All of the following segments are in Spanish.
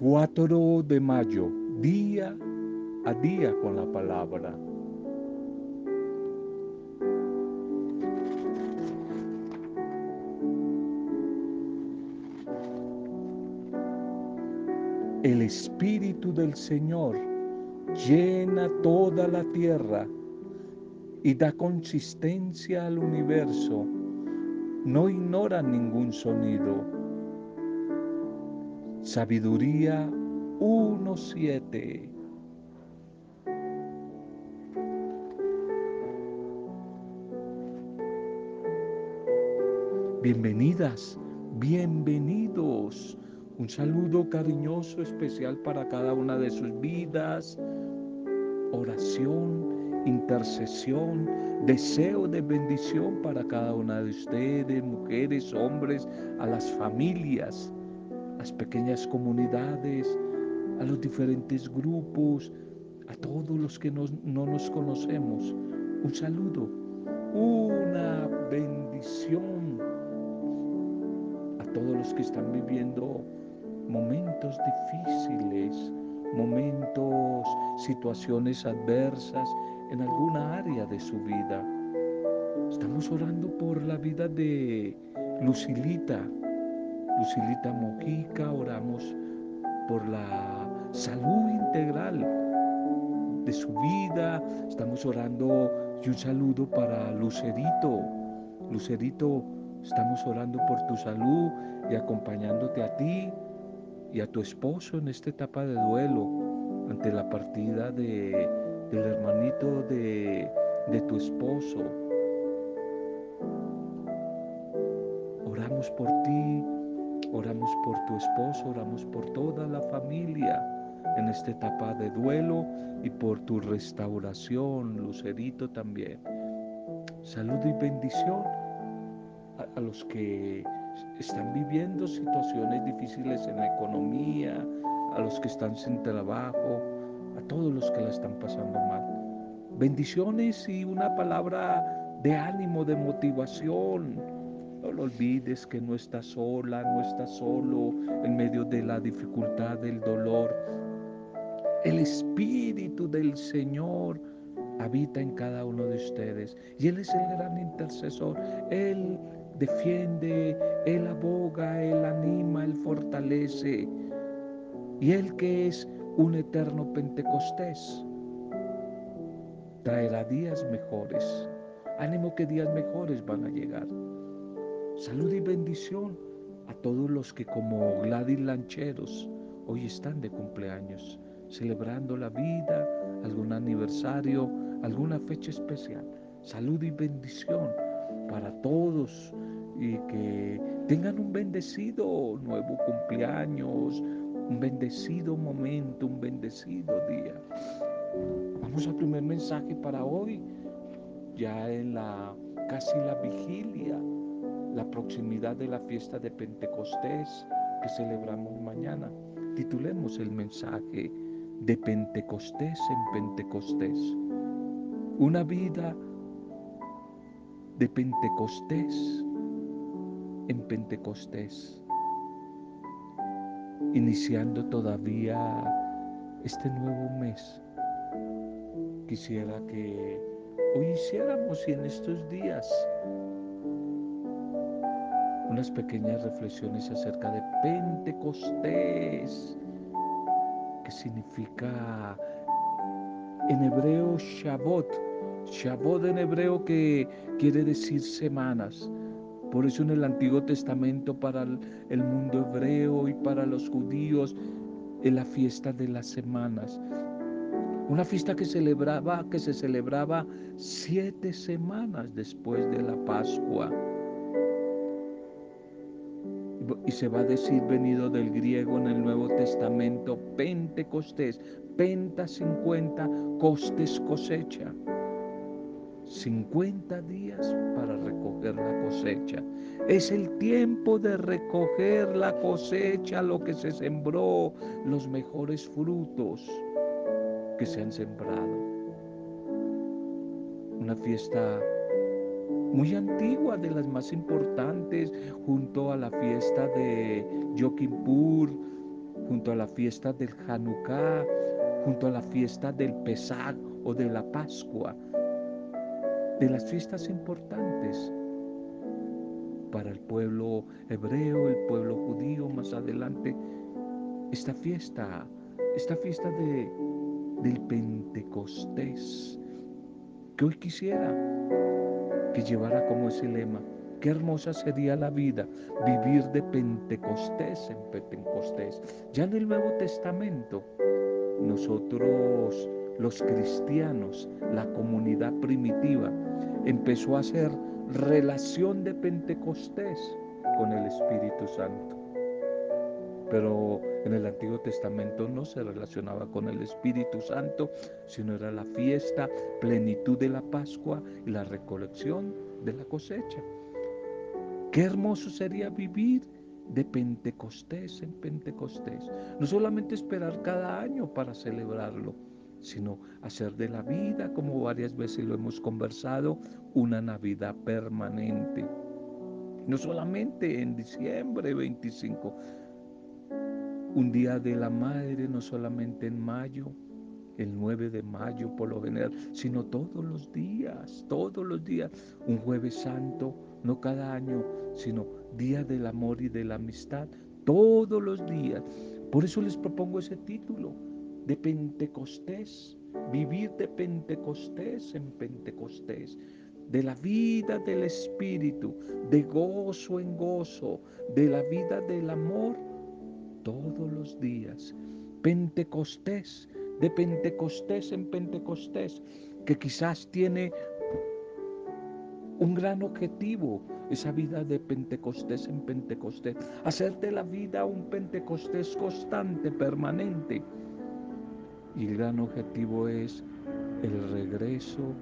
4 de mayo, día a día con la palabra. El Espíritu del Señor llena toda la tierra y da consistencia al universo. No ignora ningún sonido. Sabiduría 1.7. Bienvenidas, bienvenidos un saludo cariñoso especial para cada una de sus vidas. Oración, intercesión, deseo de bendición para cada una de ustedes, mujeres, hombres, a las familias, las pequeñas comunidades, a los diferentes grupos, a todos los que no nos conocemos. Un saludo, una bendición a todos los que están viviendo momentos difíciles, momentos, situaciones adversas en alguna área de su vida. Estamos orando por la vida de Lucilita, Lucilita Mojica, oramos por la salud integral de su vida, estamos orando y un saludo para Lucerito. Lucerito, estamos orando por tu salud y acompañándote a ti y a tu esposo en esta etapa de duelo ante la partida de, del hermanito de, de tu esposo. Oramos por ti, oramos por tu esposo, oramos por toda la familia en esta etapa de duelo y por tu restauración, Lucerito también. Salud y bendición a, a los que están viviendo situaciones difíciles en la economía, a los que están sin trabajo, a todos los que la están pasando mal. Bendiciones y una palabra de ánimo, de motivación. No lo olvides que no estás sola, no estás solo en medio de la dificultad, del dolor. El Espíritu del Señor habita en cada uno de ustedes y Él es el gran intercesor. Él defiende, Él aboga, Él anima, Él fortalece. Y Él que es un eterno Pentecostés, traerá días mejores. Ánimo que días mejores van a llegar. Salud y bendición a todos los que como Gladys Lancheros hoy están de cumpleaños, celebrando la vida, algún aniversario, alguna fecha especial. Salud y bendición para todos y que tengan un bendecido nuevo cumpleaños, un bendecido momento, un bendecido día. Vamos al primer mensaje para hoy, ya en la casi la vigilia, la proximidad de la fiesta de Pentecostés que celebramos mañana. Titulemos el mensaje de Pentecostés en Pentecostés. Una vida de Pentecostés en Pentecostés, iniciando todavía este nuevo mes. Quisiera que hoy hiciéramos y en estos días unas pequeñas reflexiones acerca de Pentecostés, que significa en hebreo Shabbat Shabbat en hebreo que quiere decir semanas. Por eso en el Antiguo Testamento para el mundo hebreo y para los judíos es la fiesta de las semanas. Una fiesta que celebraba, que se celebraba siete semanas después de la Pascua. Y se va a decir venido del griego en el Nuevo Testamento, Pentecostés, Penta 50, costes cosecha. 50 días para recoger la cosecha. Es el tiempo de recoger la cosecha, lo que se sembró, los mejores frutos que se han sembrado. Una fiesta muy antigua, de las más importantes, junto a la fiesta de Yom junto a la fiesta del Hanukkah, junto a la fiesta del Pesach o de la Pascua, de las fiestas importantes para el pueblo hebreo, el pueblo judío, más adelante, esta fiesta, esta fiesta de, del Pentecostés, que hoy quisiera que llevara como ese lema, Qué hermosa sería la vida vivir de Pentecostés en Pentecostés. Ya en el Nuevo Testamento, nosotros los cristianos, la comunidad primitiva, empezó a hacer relación de Pentecostés con el Espíritu Santo. Pero en el Antiguo Testamento no se relacionaba con el Espíritu Santo, sino era la fiesta, plenitud de la Pascua y la recolección de la cosecha. Qué hermoso sería vivir de Pentecostés en Pentecostés. No solamente esperar cada año para celebrarlo, sino hacer de la vida, como varias veces lo hemos conversado, una Navidad permanente. No solamente en diciembre 25, un día de la madre, no solamente en mayo, el 9 de mayo por lo general, sino todos los días, todos los días, un jueves santo, no cada año, sino día del amor y de la amistad, todos los días. Por eso les propongo ese título de Pentecostés, vivir de Pentecostés en Pentecostés, de la vida del Espíritu, de gozo en gozo, de la vida del amor todos los días. Pentecostés, de Pentecostés en Pentecostés, que quizás tiene un gran objetivo, esa vida de Pentecostés en Pentecostés, hacer de la vida un Pentecostés constante, permanente. Y el gran objetivo es el regreso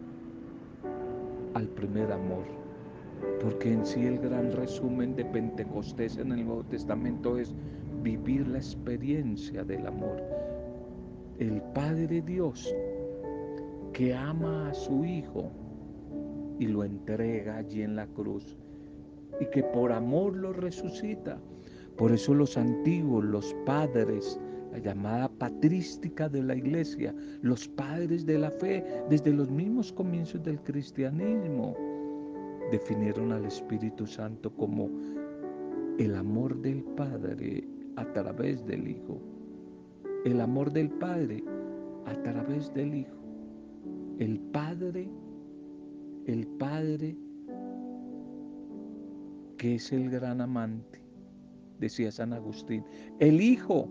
al primer amor. Porque en sí el gran resumen de Pentecostés en el Nuevo Testamento es vivir la experiencia del amor. El Padre Dios que ama a su Hijo y lo entrega allí en la cruz y que por amor lo resucita. Por eso los antiguos, los padres, la llamada patrística de la iglesia, los padres de la fe, desde los mismos comienzos del cristianismo, definieron al Espíritu Santo como el amor del Padre a través del Hijo. El amor del Padre a través del Hijo. El Padre el Padre, que es el gran amante, decía San Agustín, el Hijo,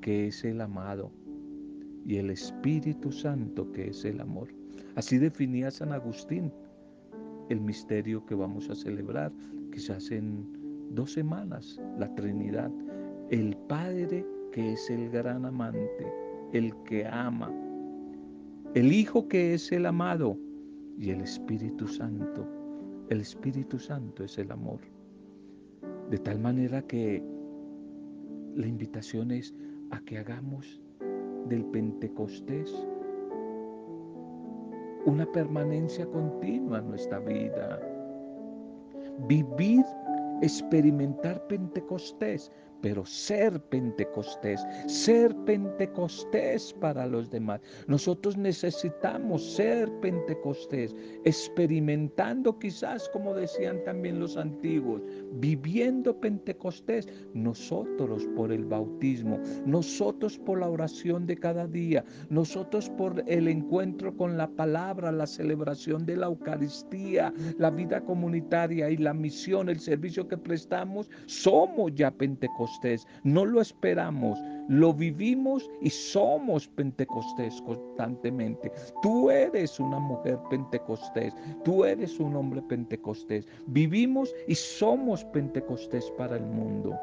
que es el amado, y el Espíritu Santo, que es el amor. Así definía San Agustín el misterio que vamos a celebrar, quizás en dos semanas, la Trinidad. El Padre, que es el gran amante, el que ama. El Hijo, que es el amado y el Espíritu Santo. El Espíritu Santo es el amor. De tal manera que la invitación es a que hagamos del Pentecostés una permanencia continua en nuestra vida. Vivir, experimentar Pentecostés, pero ser Pentecostés, ser Pentecostés para los demás. Nosotros necesitamos ser Pentecostés, experimentando quizás, como decían también los antiguos, viviendo Pentecostés, nosotros por el bautismo, nosotros por la oración de cada día, nosotros por el encuentro con la palabra, la celebración de la Eucaristía, la vida comunitaria y la misión, el servicio que prestamos, somos ya Pentecostés no lo esperamos, lo vivimos y somos Pentecostés constantemente. Tú eres una mujer Pentecostés, tú eres un hombre Pentecostés. Vivimos y somos Pentecostés para el mundo.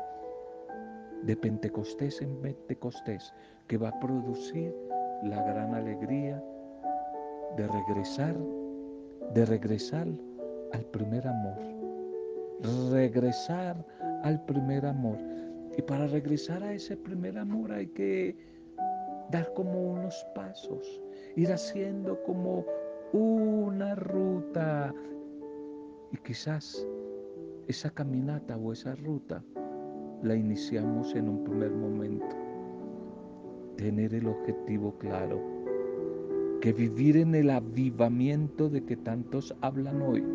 De Pentecostés en Pentecostés, que va a producir la gran alegría de regresar, de regresar al primer amor. Regresar al primer amor. Y para regresar a ese primer amor hay que dar como unos pasos, ir haciendo como una ruta. Y quizás esa caminata o esa ruta la iniciamos en un primer momento. Tener el objetivo claro, que vivir en el avivamiento de que tantos hablan hoy,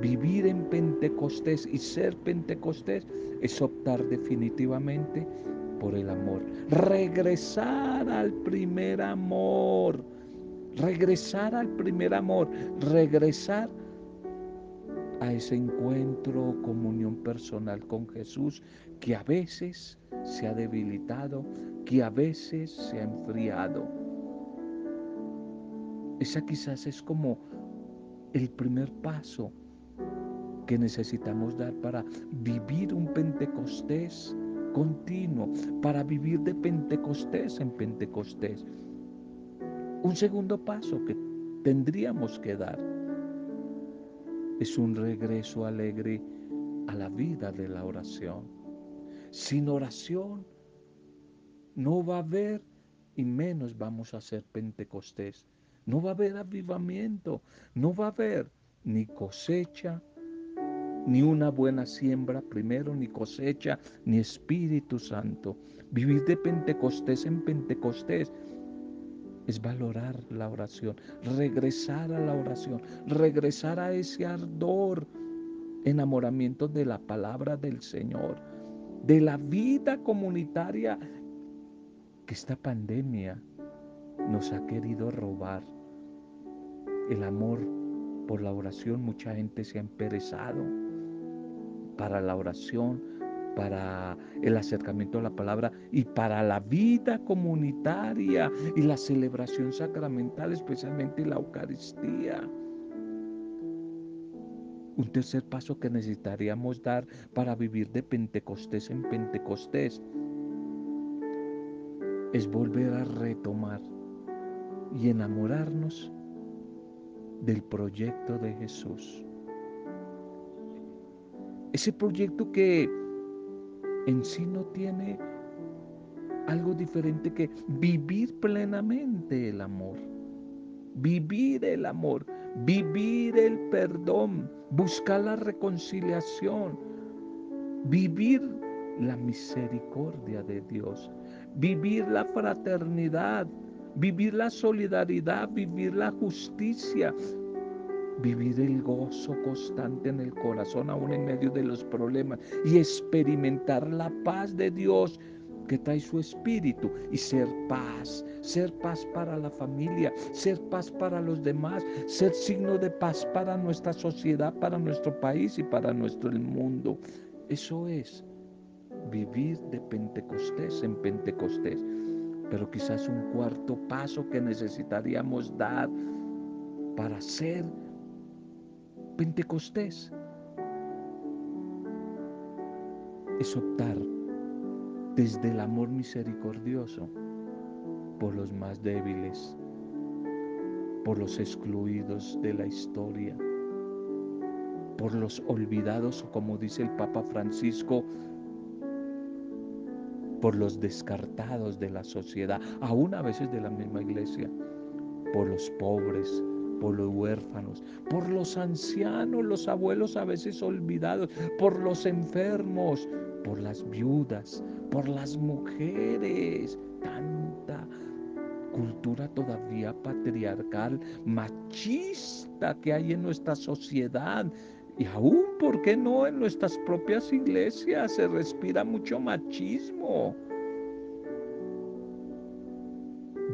vivir en Pentecostés y ser Pentecostés es optar definitivamente por el amor, regresar al primer amor, regresar al primer amor, regresar a ese encuentro, comunión personal con Jesús que a veces se ha debilitado, que a veces se ha enfriado. Esa quizás es como el primer paso que necesitamos dar para vivir un Pentecostés continuo, para vivir de Pentecostés en Pentecostés. Un segundo paso que tendríamos que dar es un regreso alegre a la vida de la oración. Sin oración no va a haber y menos vamos a ser Pentecostés. No va a haber avivamiento, no va a haber ni cosecha, ni una buena siembra primero, ni cosecha, ni Espíritu Santo. Vivir de Pentecostés en Pentecostés es valorar la oración, regresar a la oración, regresar a ese ardor, enamoramiento de la palabra del Señor, de la vida comunitaria que esta pandemia nos ha querido robar. El amor por la oración, mucha gente se ha emperezado para la oración, para el acercamiento a la palabra y para la vida comunitaria y la celebración sacramental, especialmente la Eucaristía. Un tercer paso que necesitaríamos dar para vivir de Pentecostés en Pentecostés es volver a retomar y enamorarnos del proyecto de Jesús. Ese proyecto que en sí no tiene algo diferente que vivir plenamente el amor. Vivir el amor, vivir el perdón, buscar la reconciliación, vivir la misericordia de Dios, vivir la fraternidad, vivir la solidaridad, vivir la justicia, vivir el gozo constante en el corazón aún en medio de los problemas y experimentar la paz de Dios que trae su espíritu y ser paz, ser paz para la familia, ser paz para los demás, ser signo de paz para nuestra sociedad, para nuestro país y para nuestro mundo. Eso es vivir de Pentecostés en Pentecostés. Pero quizás un cuarto paso que necesitaríamos dar para ser Pentecostés es optar desde el amor misericordioso por los más débiles, por los excluidos de la historia, por los olvidados, como dice el Papa Francisco, por los descartados de la sociedad, aún a veces de la misma iglesia, por los pobres, por los huérfanos, por los ancianos, los abuelos a veces olvidados, por los enfermos, por las viudas, por las mujeres. Tanta cultura todavía patriarcal, machista que hay en nuestra sociedad. Y aún, ¿por qué no en nuestras propias iglesias se respira mucho machismo?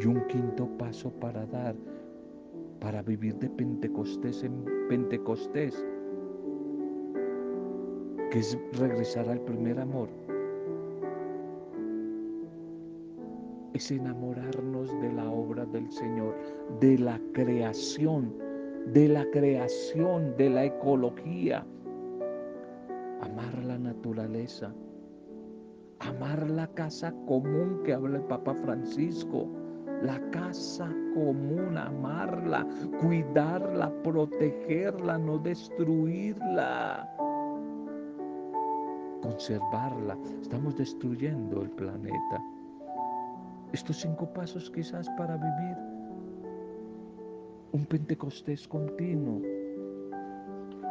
Y un quinto paso para dar para vivir de Pentecostés en Pentecostés, que es regresar al primer amor. Es enamorarnos de la obra del Señor, de la creación, de la creación, de la ecología. Naturaleza, amar la casa común que habla el Papa Francisco la casa común, amarla, cuidarla, protegerla, no destruirla, conservarla. Estamos destruyendo el planeta. Estos cinco pasos quizás para vivir un Pentecostés continuo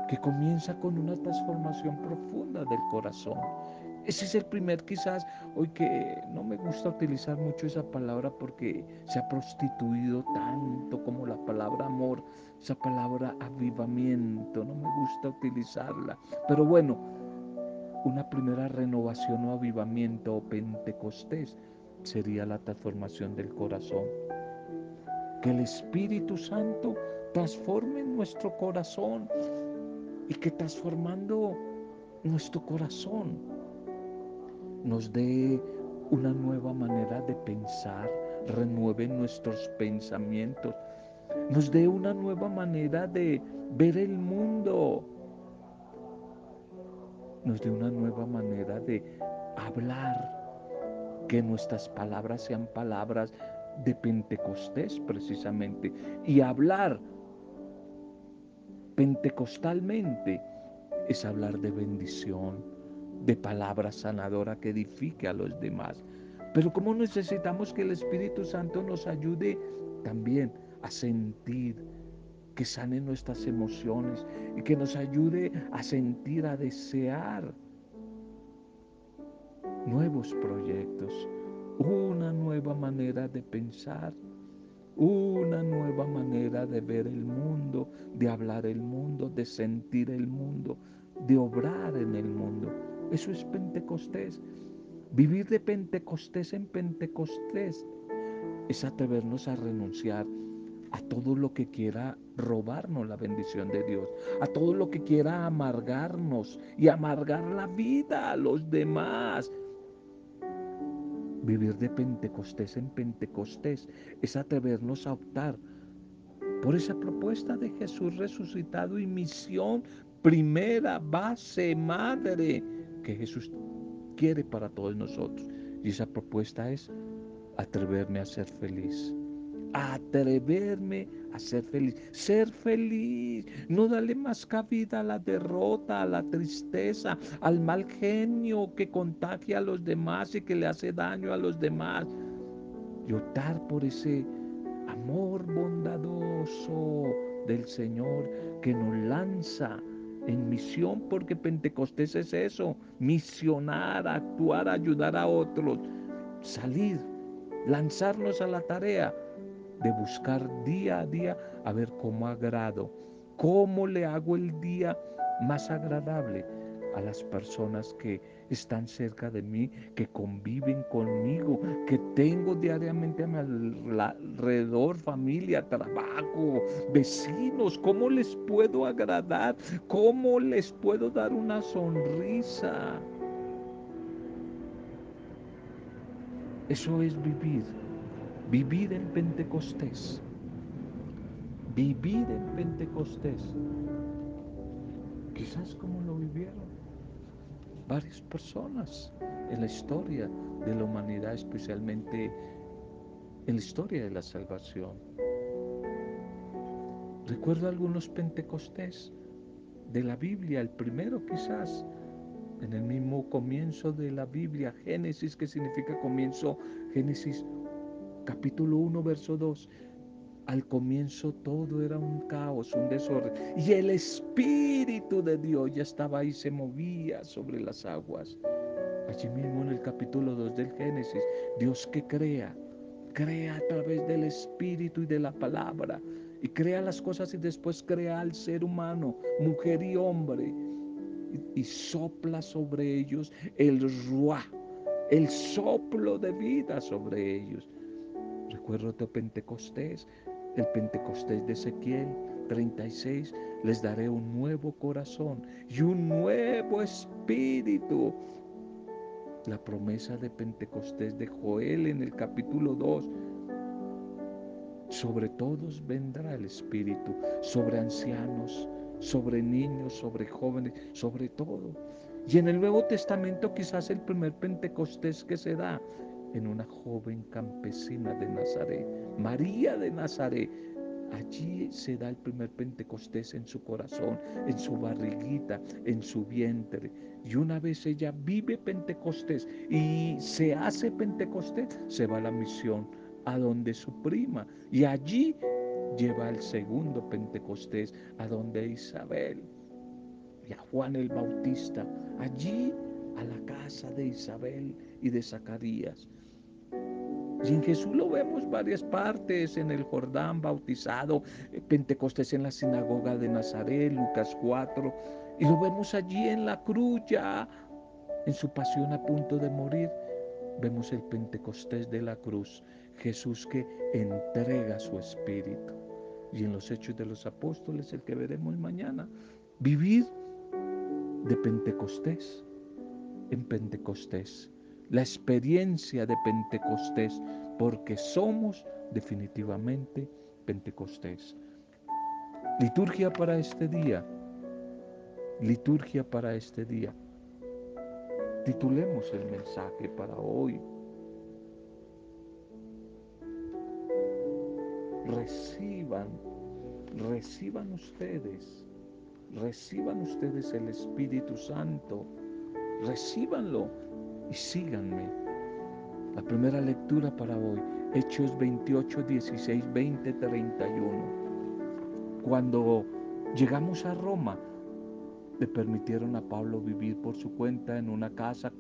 que comienza con una transformación profunda del corazón Ese es el primer quizás, hoy que no me gusta utilizar mucho esa palabra porque se ha prostituido tanto como la palabra amor, esa palabra avivamiento, no me gusta utilizarla. Pero bueno, una primera renovación o avivamiento o pentecostés sería la transformación del corazón. Que el Espíritu Santo transforme nuestro corazón y que transformando nuestro corazón nos dé una nueva manera de pensar, renueve nuestros pensamientos, nos dé una nueva manera de ver el mundo, nos dé una nueva manera de hablar, que nuestras palabras sean palabras de Pentecostés precisamente, y hablar pentecostalmente es hablar de bendición, de palabra sanadora que edifique a los demás. Pero como necesitamos que el Espíritu Santo nos ayude también a sentir, que sane nuestras emociones y que nos ayude a sentir, a desear nuevos proyectos, una nueva manera de pensar, una nueva manera de ver el mundo, de hablar el mundo, de sentir el mundo, de obrar en el mundo. Eso es Pentecostés. Vivir de Pentecostés en Pentecostés es atrevernos a renunciar a todo lo que quiera robarnos la bendición de Dios, a todo lo que quiera amargarnos y amargar la vida a los demás. Vivir de Pentecostés en Pentecostés es atrevernos a optar por esa propuesta de Jesús resucitado y misión primera, base, madre que Jesús quiere para todos nosotros. Y esa propuesta es atreverme a ser feliz. Atreverme a ser feliz. Ser feliz. No darle más cabida a la derrota, a la tristeza, al mal genio que contagia a los demás y que le hace daño a los demás. Y optar por ese amor bondadoso del Señor que nos lanza en misión, porque Pentecostés es eso, misionar, actuar, ayudar a otros, salir, lanzarnos a la tarea de buscar día a día a ver cómo agrado, cómo le hago el día más agradable a las personas que están cerca de mí, que conviven conmigo, que tengo diariamente a mi alrededor, familia, trabajo, vecinos. ¿Cómo les puedo agradar? ¿Cómo les puedo dar una sonrisa? Eso es vivir, vivir en Pentecostés, vivir en Pentecostés. Quizás como lo vivieron varias personas en la historia de la humanidad, especialmente en la historia de la salvación. Recuerdo algunos pentecostés de la Biblia, el primero quizás, en el mismo comienzo de la Biblia, Génesis, que significa comienzo, Génesis capítulo 1, verso 2. Al comienzo todo era un caos, un desorden. Y el Espíritu de Dios ya estaba ahí, se movía sobre las aguas. Allí mismo en el capítulo 2 del Génesis, Dios que crea, crea a través del Espíritu y de la palabra. Y crea las cosas y después crea al ser humano, mujer y hombre. Y, sopla sobre ellos el ruá, el soplo de vida sobre ellos. Recuerdo de Pentecostés, el Pentecostés de Ezequiel 36, les daré un nuevo corazón y un nuevo espíritu. La promesa de Pentecostés de Joel en el capítulo 2. Sobre todos vendrá el Espíritu, sobre ancianos, sobre niños, sobre jóvenes, sobre todo. Y en el Nuevo Testamento quizás el primer Pentecostés que se da en una joven campesina de Nazaret, María de Nazaret. Allí se da el primer Pentecostés en su corazón, en su barriguita, en su vientre. Y una vez ella vive Pentecostés y se hace Pentecostés, se va a la misión a donde su prima. Y allí lleva el segundo Pentecostés a donde Isabel y a Juan el Bautista. Allí a la casa de Isabel y de Zacarías. Y en Jesús lo vemos varias partes, en el Jordán bautizado, eh, Pentecostés en la sinagoga de Nazaret, Lucas 4, y lo vemos allí en la cruz ya, en su pasión a punto de morir. Vemos el Pentecostés de la cruz, Jesús que entrega su espíritu. Y en los hechos de los apóstoles, el que veremos mañana, vivir de Pentecostés en Pentecostés la experiencia de Pentecostés, porque somos definitivamente Pentecostés. Liturgia para este día. Liturgia para este día. Titulemos el mensaje para hoy. Reciban, reciban ustedes, reciban ustedes el Espíritu Santo, recíbanlo y síganme. La primera lectura para hoy, Hechos 28, 16, 20, 31. Cuando llegamos a Roma, le permitieron a Pablo vivir por su cuenta en una casa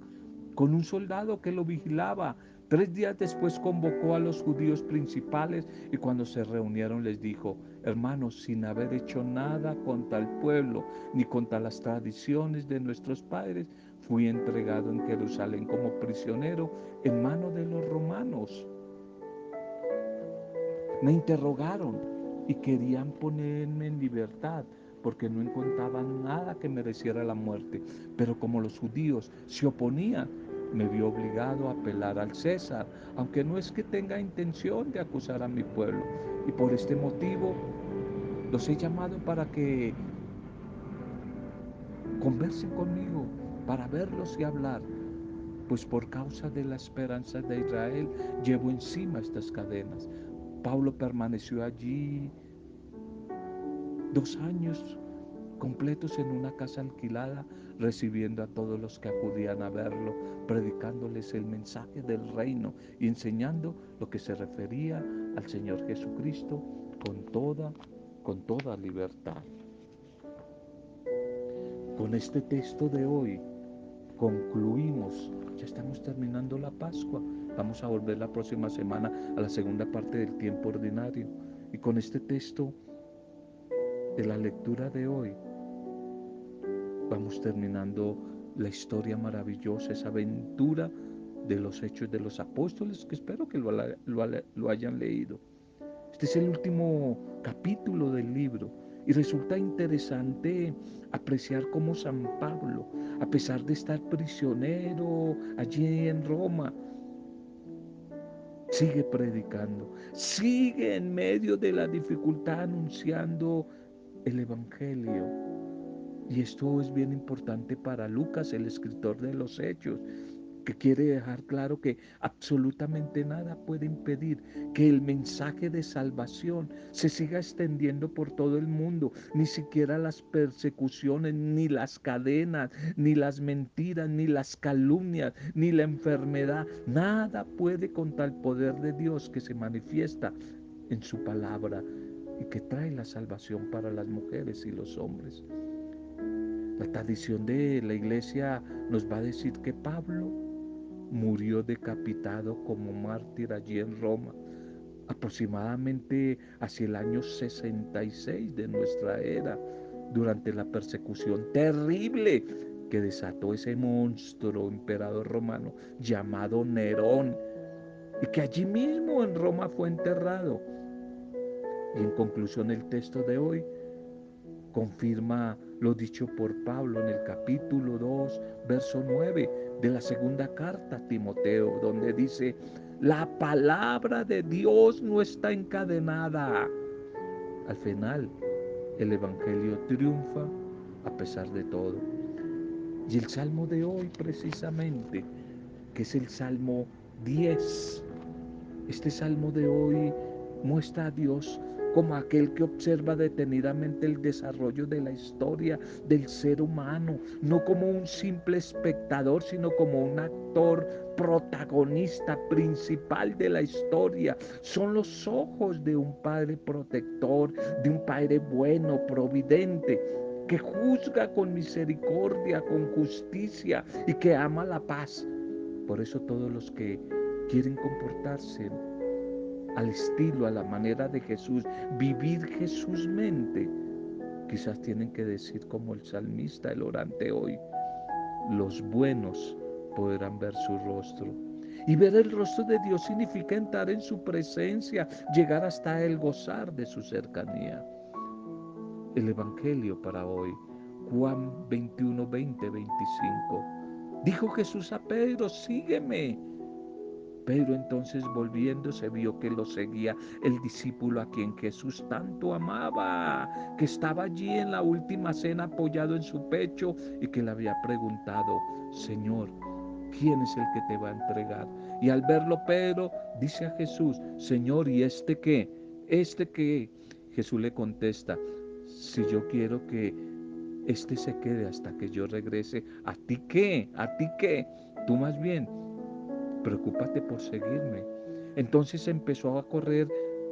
con un soldado que lo vigilaba. Tres días después convocó a los judíos principales y cuando se reunieron les dijo, hermanos, sin haber hecho nada contra el pueblo ni contra las tradiciones de nuestros padres, fui entregado en Jerusalén como prisionero en manos de los romanos. Me interrogaron y querían ponerme en libertad porque no encontraban nada que mereciera la muerte. Pero como los judíos se oponían, me vi obligado a apelar al César, aunque no es que tenga intención de acusar a mi pueblo. Y por este motivo los he llamado para que conversen conmigo para verlos y hablar, pues por causa de la esperanza de Israel llevo encima estas cadenas. Pablo permaneció allí dos años completos en una casa alquilada, recibiendo a todos los que acudían a verlo, predicándoles el mensaje del reino y enseñando lo que se refería al Señor Jesucristo con toda, con toda libertad. Con este texto de hoy concluimos, ya estamos terminando la Pascua, vamos a volver la próxima semana a la segunda parte del tiempo ordinario. Y con este texto de la lectura de hoy, vamos terminando la historia maravillosa, esa aventura de los hechos de los apóstoles, que espero que lo, hayan leído. Este es el último capítulo del libro y resulta interesante apreciar cómo San Pablo, a pesar de estar prisionero allí en Roma, sigue predicando, sigue en medio de la dificultad anunciando el Evangelio. Y esto es bien importante para Lucas, el escritor de los Hechos, que quiere dejar claro que absolutamente nada puede impedir que el mensaje de salvación se siga extendiendo por todo el mundo. Ni siquiera las persecuciones, ni las cadenas, ni las mentiras, ni las calumnias, ni la enfermedad. Nada puede contra el poder de Dios que se manifiesta en su palabra y que trae la salvación para las mujeres y los hombres. La tradición de la iglesia nos va a decir que Pablo murió decapitado como mártir allí en Roma, aproximadamente hacia el año 66 de nuestra era, durante la persecución terrible que desató ese monstruo emperador romano llamado Nerón, y que allí mismo en Roma fue enterrado. Y en conclusión el texto de hoy confirma lo dicho por Pablo en el capítulo 2, verso 9 de la segunda carta a Timoteo, donde dice, la palabra de Dios no está encadenada. Al final, el Evangelio triunfa a pesar de todo. Y el salmo de hoy precisamente, que es el Salmo 10, este salmo de hoy muestra a Dios como aquel que observa detenidamente el desarrollo de la historia del ser humano, no como un simple espectador, sino como un actor protagonista principal de la historia. Son los ojos de un padre protector, de un padre bueno, providente. que juzga con misericordia, con justicia y que ama la paz. Por eso todos los que quieren comportarse al estilo, a la manera de Jesús, vivir Jesús mente, quizás tienen que decir como el salmista, el orante hoy, los buenos podrán ver su rostro. Y ver el rostro de Dios significa entrar en su presencia, llegar hasta Él, gozar de su cercanía. El Evangelio para hoy, Juan 21, 20, 25. Dijo Jesús a Pedro, sígueme. Pedro entonces volviéndose vio que lo seguía el discípulo a quien Jesús tanto amaba, que estaba allí en la última cena apoyado en su pecho y que le había preguntado, Señor, ¿quién es el que te va a entregar? Y al verlo Pedro dice a Jesús, Señor, ¿y este qué? ¿Este qué? Jesús le contesta, si yo quiero que este se quede hasta que yo regrese, ¿a ti qué? ¿A ti qué? Tú más bien, preocúpate por seguirme. Entonces empezó a correr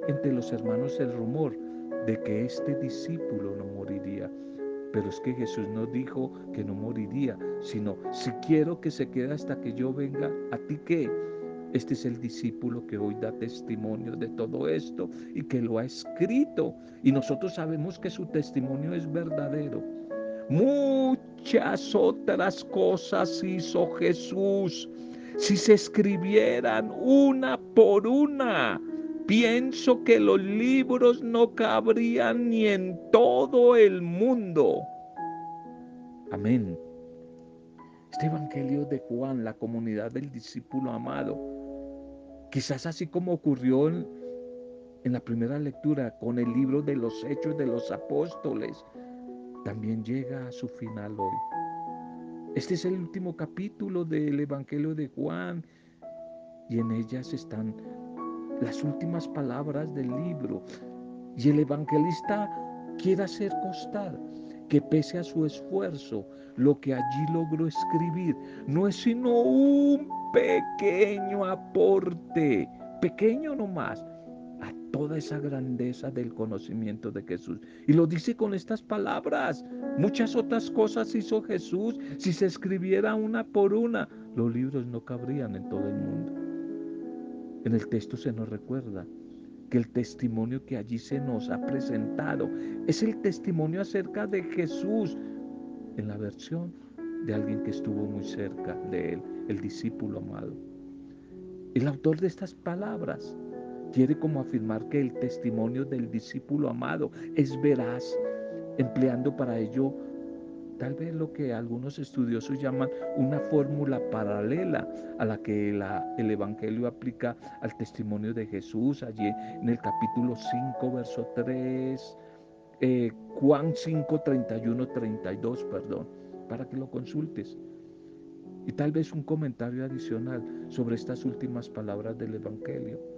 entre los hermanos el rumor de que este discípulo no moriría. Pero es que Jesús no dijo que no moriría, sino si quiero que se quede hasta que yo venga, ¿a ti qué? Este es el discípulo que hoy da testimonio de todo esto y que lo ha escrito. Y nosotros sabemos que su testimonio es verdadero. Muchas otras cosas hizo Jesús. Si se escribieran una por una, Pienso que los libros no cabrían ni en todo el mundo. Amén. Este Evangelio de Juan, la comunidad del discípulo amado, quizás así como ocurrió en, la primera lectura con el libro de los hechos de los apóstoles, también llega a su final hoy. Este es el último capítulo del Evangelio de Juan y en ellas están las últimas palabras del libro. Y el evangelista quiere hacer constar que pese a su esfuerzo, lo que allí logró escribir no es sino un pequeño aporte, pequeño nomás, toda esa grandeza del conocimiento de Jesús. Y lo dice con estas palabras. Muchas otras cosas hizo Jesús. Si se escribiera una por una, los libros no cabrían en todo el mundo. En el texto se nos recuerda que el testimonio que allí se nos ha presentado es el testimonio acerca de Jesús en la versión de alguien que estuvo muy cerca de él, el discípulo amado. El autor de estas palabras quiere como afirmar que el testimonio del discípulo amado es veraz, empleando para ello tal vez lo que algunos estudiosos llaman una fórmula paralela a la que el Evangelio aplica al testimonio de Jesús, allí en el capítulo 5, verso 3, eh, Juan 5, 31, 32, perdón, para que lo consultes. Y tal vez un comentario adicional sobre estas últimas palabras del Evangelio.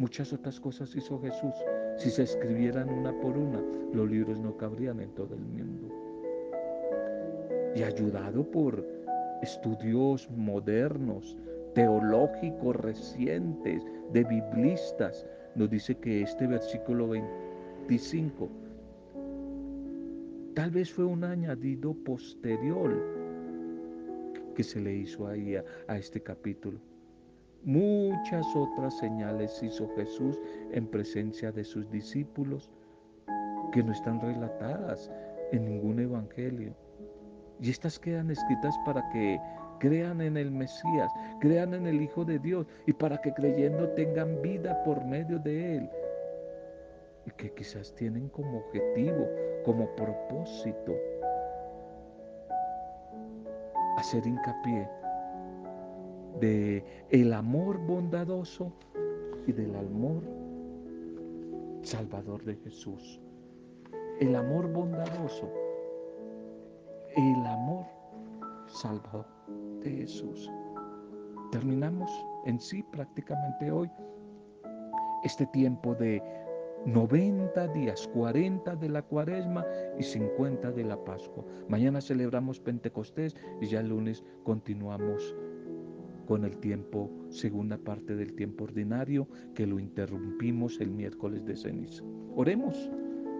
Muchas otras cosas hizo Jesús. Si se escribieran una por una, los libros no cabrían en todo el mundo y ayudado por estudios modernos, teológicos recientes, de biblistas, nos dice que este versículo 25 tal vez fue un añadido posterior que se le hizo ahí a, a este capítulo. Muchas otras señales hizo Jesús en presencia de sus discípulos que no están relatadas en ningún evangelio. Y estas quedan escritas para que crean en el Mesías, crean en el Hijo de Dios y para que creyendo tengan vida por medio de Él. Y que quizás tienen como objetivo, como propósito, hacer hincapié de el amor bondadoso y del amor salvador de Jesús. El amor bondadoso el amor salvador de Jesús. Terminamos en sí prácticamente hoy este tiempo de 90 días, 40 de la cuaresma y 50 de la Pascua. Mañana celebramos Pentecostés y ya el lunes continuamos con el tiempo, segunda parte del tiempo ordinario, que lo interrumpimos el miércoles de ceniza. Oremos.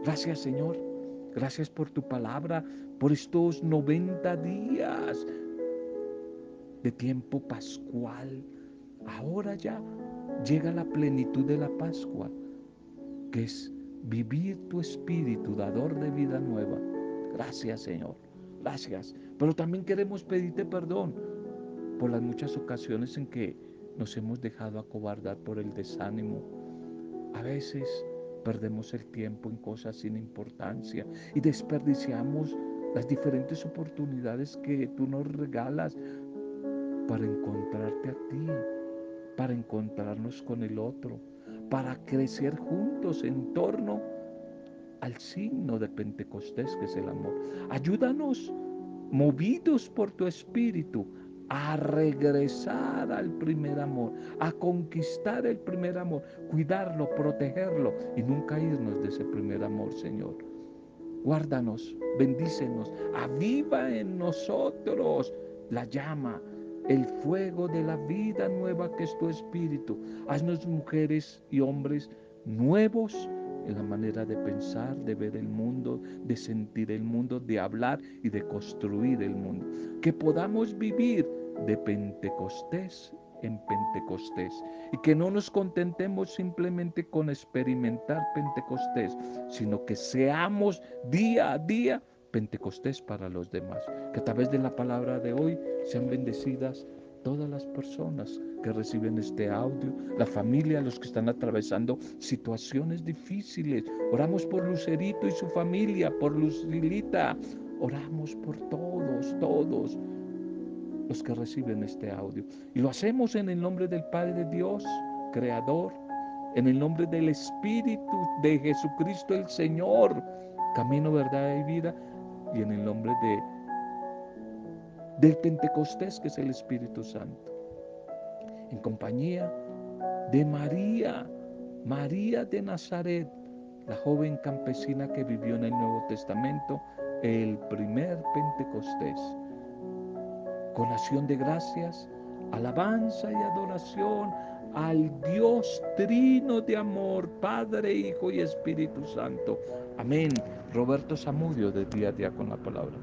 Gracias Señor Gracias por tu palabra, por estos 90 días de tiempo pascual. Ahora ya llega la plenitud de la Pascua, que es vivir tu espíritu, dador de vida nueva. Gracias Señor, gracias. Pero también queremos pedirte perdón por las muchas ocasiones en que nos hemos dejado acobardar por el desánimo. A veces perdemos el tiempo en cosas sin importancia y desperdiciamos las diferentes oportunidades que tú nos regalas para encontrarte a ti, para encontrarnos con el otro, para crecer juntos en torno al signo de Pentecostés que es el amor. Ayúdanos, movidos por tu espíritu, a regresar al primer amor, a conquistar el primer amor, cuidarlo, protegerlo y nunca irnos de ese primer amor, Señor. Guárdanos, bendícenos, aviva en nosotros la llama, el fuego de la vida nueva que es tu espíritu. Haznos mujeres y hombres nuevos en la manera de pensar, de ver el mundo, de sentir el mundo, de hablar y de construir el mundo. Que podamos vivir de Pentecostés en Pentecostés y que no nos contentemos simplemente con experimentar Pentecostés, sino que seamos día a día Pentecostés para los demás. Que a través de la palabra de hoy sean bendecidas todas las personas que reciben este audio, la familia, los que están atravesando situaciones difíciles. Oramos por Lucerito y su familia, por Lucilita. Oramos por todos, todos los que reciben este audio. Y lo hacemos en el nombre del Padre Dios, Creador, en el nombre del Espíritu de Jesucristo el Señor, camino, verdad y vida, y en el nombre de del Pentecostés que es el Espíritu Santo. En compañía de María, María de Nazaret, la joven campesina que vivió en el Nuevo Testamento, el primer Pentecostés. Con acción de gracias, alabanza y adoración al Dios trino de amor, Padre, Hijo y Espíritu Santo. Amén. Roberto Zamudio de día a día con la palabra.